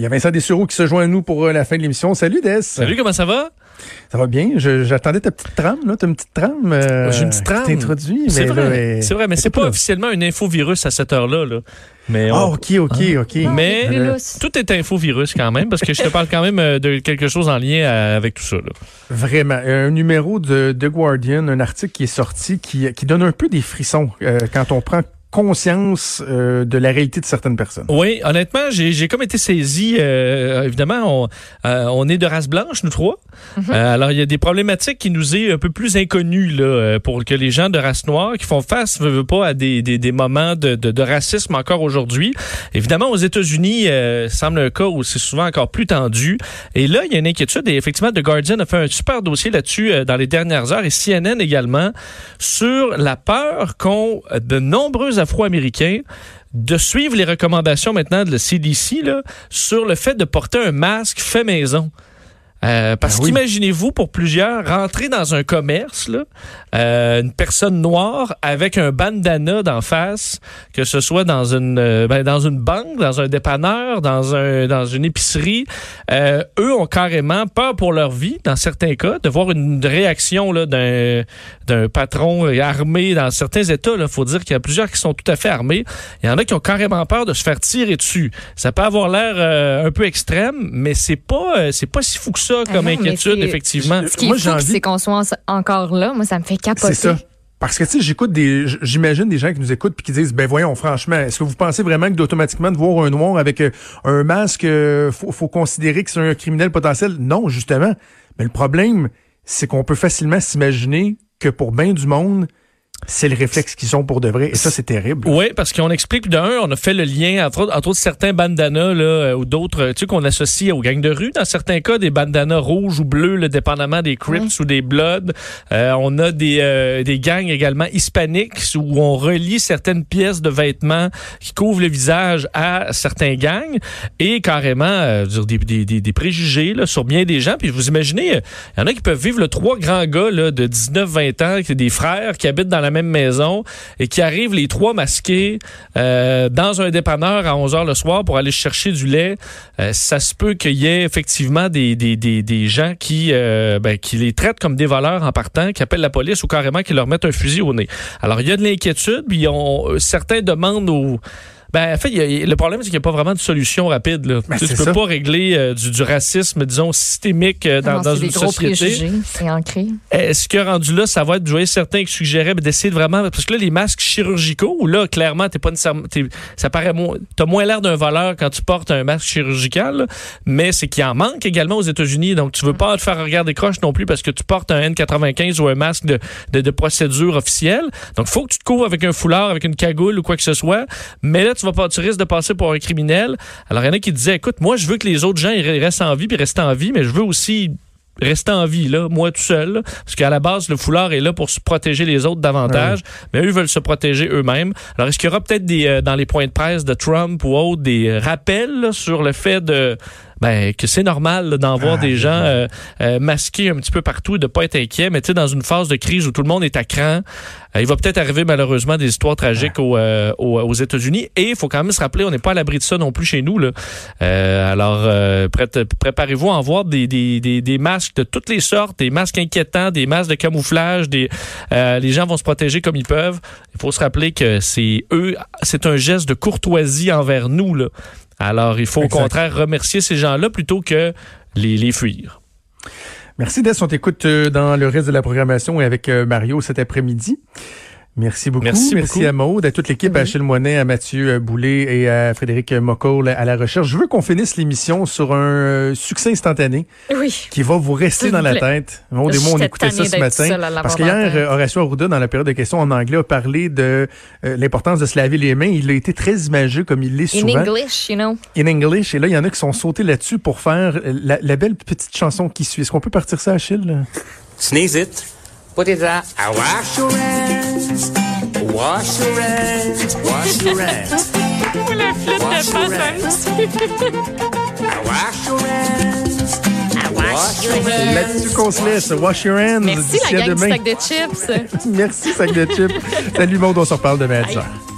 Il y a Vincent Dessureau qui se joint à nous pour euh, la fin de l'émission. Salut Des. Salut, comment ça va? Ça va bien. J'attendais ta petite trame, là. T'as une petite trame. euh, J'ai une petite trame. qui t'introduit. C'est vrai, c'est vrai, mais c'est est pas là. officiellement un infovirus à cette heure-là. Là. Mais, on- Ah, ok, ok, ok. mais lousse. tout est infovirus quand même, parce que je te parle quand même euh, de quelque chose en lien euh, avec tout ça. Là. Vraiment. Un numéro de The Guardian, un article qui est sorti qui, qui donne un peu des frissons euh, quand on prend conscience euh, de la réalité de certaines personnes. Oui, honnêtement, j'ai j'ai comme été saisi. euh, évidemment, on, euh, on est de race blanche, nous trois. Euh, alors, il y a des problématiques qui nous est un peu plus inconnues là, euh, pour que les gens de race noire qui font face, veut, veut pas, à des, des, des moments de, de, de racisme encore aujourd'hui. Évidemment, aux États-Unis, euh, semble un cas où c'est souvent encore plus tendu. Et là, il y a une inquiétude. Et effectivement, The Guardian a fait un super dossier là-dessus euh, dans les dernières heures et CNN également sur la peur qu'ont de nombreux Afro-Américains de suivre les recommandations maintenant de la CDC sur le fait de porter un masque fait maison. Euh, parce Ben oui. qu'imaginez-vous, pour plusieurs, rentrer dans un commerce, là, euh, une personne noire avec un bandana d'en face, que ce soit dans une euh, ben, dans une banque, dans un dépanneur, dans un dans une épicerie, euh, eux ont carrément peur pour leur vie, dans certains cas, de voir une réaction là, d'un d'un patron armé dans certains États. Il faut dire qu'il y a plusieurs qui sont tout à fait armés. Il y en a qui ont carrément peur de se faire tirer dessus. Ça peut avoir l'air euh, un peu extrême, mais c'est pas c'est pas si fou que ça Ah comme non, inquiétude, effectivement. Ce qui Moi, est c'est qu'on soit en- encore là. Moi, ça me fait capoter. C'est ça. Parce que, tu sais, j'écoute des, j'imagine des gens qui nous écoutent puis qui disent, ben voyons, franchement, est-ce que vous pensez vraiment que d'automatiquement de voir un noir avec euh, un masque, euh, faut, faut considérer que c'est un criminel potentiel? Non, justement. Mais le problème, c'est qu'on peut facilement s'imaginer que pour bien du monde, c'est le réflexe qu'ils ont pour de vrai. Et ça, c'est terrible. Oui, parce qu'on explique d'un, on a fait le lien entre, autres- entre autres certains bandanas là, euh, ou d'autres, euh, tu sais, qu'on associe aux gangs de rue. Dans certains cas, des bandanas rouges ou bleus, là, dépendamment des Crips ou des Bloods. Euh, on a des, euh, des gangs également hispaniques où on relie certaines pièces de vêtements qui couvrent le visage à certains gangs et carrément euh, dire des, des, des, des préjugés là, sur bien des gens. Puis vous imaginez, euh, il y en a qui peuvent vivre le trois grands gars là, de 19-20 ans, qui des frères qui habitent dans la même maison et qui arrivent les trois masqués euh, dans un dépanneur à 11 heures le soir pour aller chercher du lait. Euh, ça se peut qu'il y ait effectivement des, gens qui, euh, ben, qui les traitent comme des voleurs en partant, qui appellent la police ou carrément qui leur mettent un fusil au nez. Alors, il y a de l'inquiétude, puis on, certains demandent aux... Ben, en fait, y a- le problème, c'est qu'il n'y a pas vraiment de solution rapide. Là. Ben, tu tu peux ça. pas régler euh, du, du racisme, disons, systémique euh, dans, Non, dans c'est une société. C'est ancré. Est-ce que rendu là, ça va être, je voyais certains qui suggéraient ben, d'essayer de vraiment, parce que là, les masques chirurgicaux, où là, clairement, t'es pas nécessairement, ça paraît moins, t'as moins l'air d'un voleur quand tu portes un masque chirurgical, là, mais c'est qu'il en manque également aux États-Unis, donc tu veux pas te faire regarder croche non plus parce que tu portes un N95 ou un masque de, de, de procédure officielle. Donc, faut que tu te couvres avec un foulard, avec une cagoule ou quoi que ce soit, mais là, tu vas tu risques de passer pour un criminel. Alors, il y en a qui disaient, écoute, moi, je veux que les autres gens, ils restent en vie puis restent en vie, mais je veux aussi rester en vie, là, moi tout seul. là. parce qu'à la base, le foulard est là pour se protéger les autres davantage, mais eux veulent se protéger eux-mêmes. Alors, est-ce qu'il y aura peut-être des euh, dans les points de presse de Trump ou autres des euh, rappels là, sur le fait de ben, que c'est normal d'en voir Ah, des gens euh, euh, masqués un petit peu partout et de pas être inquiets, mais tu sais, dans une phase de crise où tout le monde est à cran, euh, il va peut-être arriver malheureusement des histoires tragiques aux, euh, aux, aux États-Unis. Et il faut quand même se rappeler, on n'est pas à l'abri de ça non plus chez nous. Là. Euh, alors, euh, prête- préparez-vous à en voir des, des, des, des masques de toutes les sortes, des masques inquiétants, des masques de camouflage. Des, euh, les gens vont se protéger comme ils peuvent. Il faut se rappeler que c'est eux, c'est un geste de courtoisie envers nous. Là. Alors, il faut Exact. au contraire remercier ces gens-là plutôt que les, les fuir. Merci Des, on t'écoute euh, dans le reste de la programmation et avec euh, Mario cet après-midi. Merci beaucoup. Merci beaucoup. à Maude, à toute l'équipe, à Achille Moinet, à Mathieu euh, Boulet et à Frédéric Mocoll à la recherche. Je veux qu'on finisse l'émission sur un euh, succès instantané Oui. qui va vous rester dans la tête. Maud et moi, on écoutait ça ce matin. Parce qu'hier, Horacio Arruda, dans la période de questions en anglais, a parlé de euh, l'importance de se laver les mains. Il a été très imagé comme il l'est In souvent. English, you know. In English. Et là, il y en a qui sont sautés là-dessus pour faire la, la belle petite chanson qui suit. Est-ce qu'on peut partir ça, Achille? Sneeze it. Put it out. I wash your hands. Wash your hands. Wash your hands. Wash your hands. I wash your hands. I wash your hands. là-dessus qu'on se laisse. Wash your hands. Merci la gang du sac de chips. Merci, sac de chips. Salut, monde. On se reparle demain à 10 heures.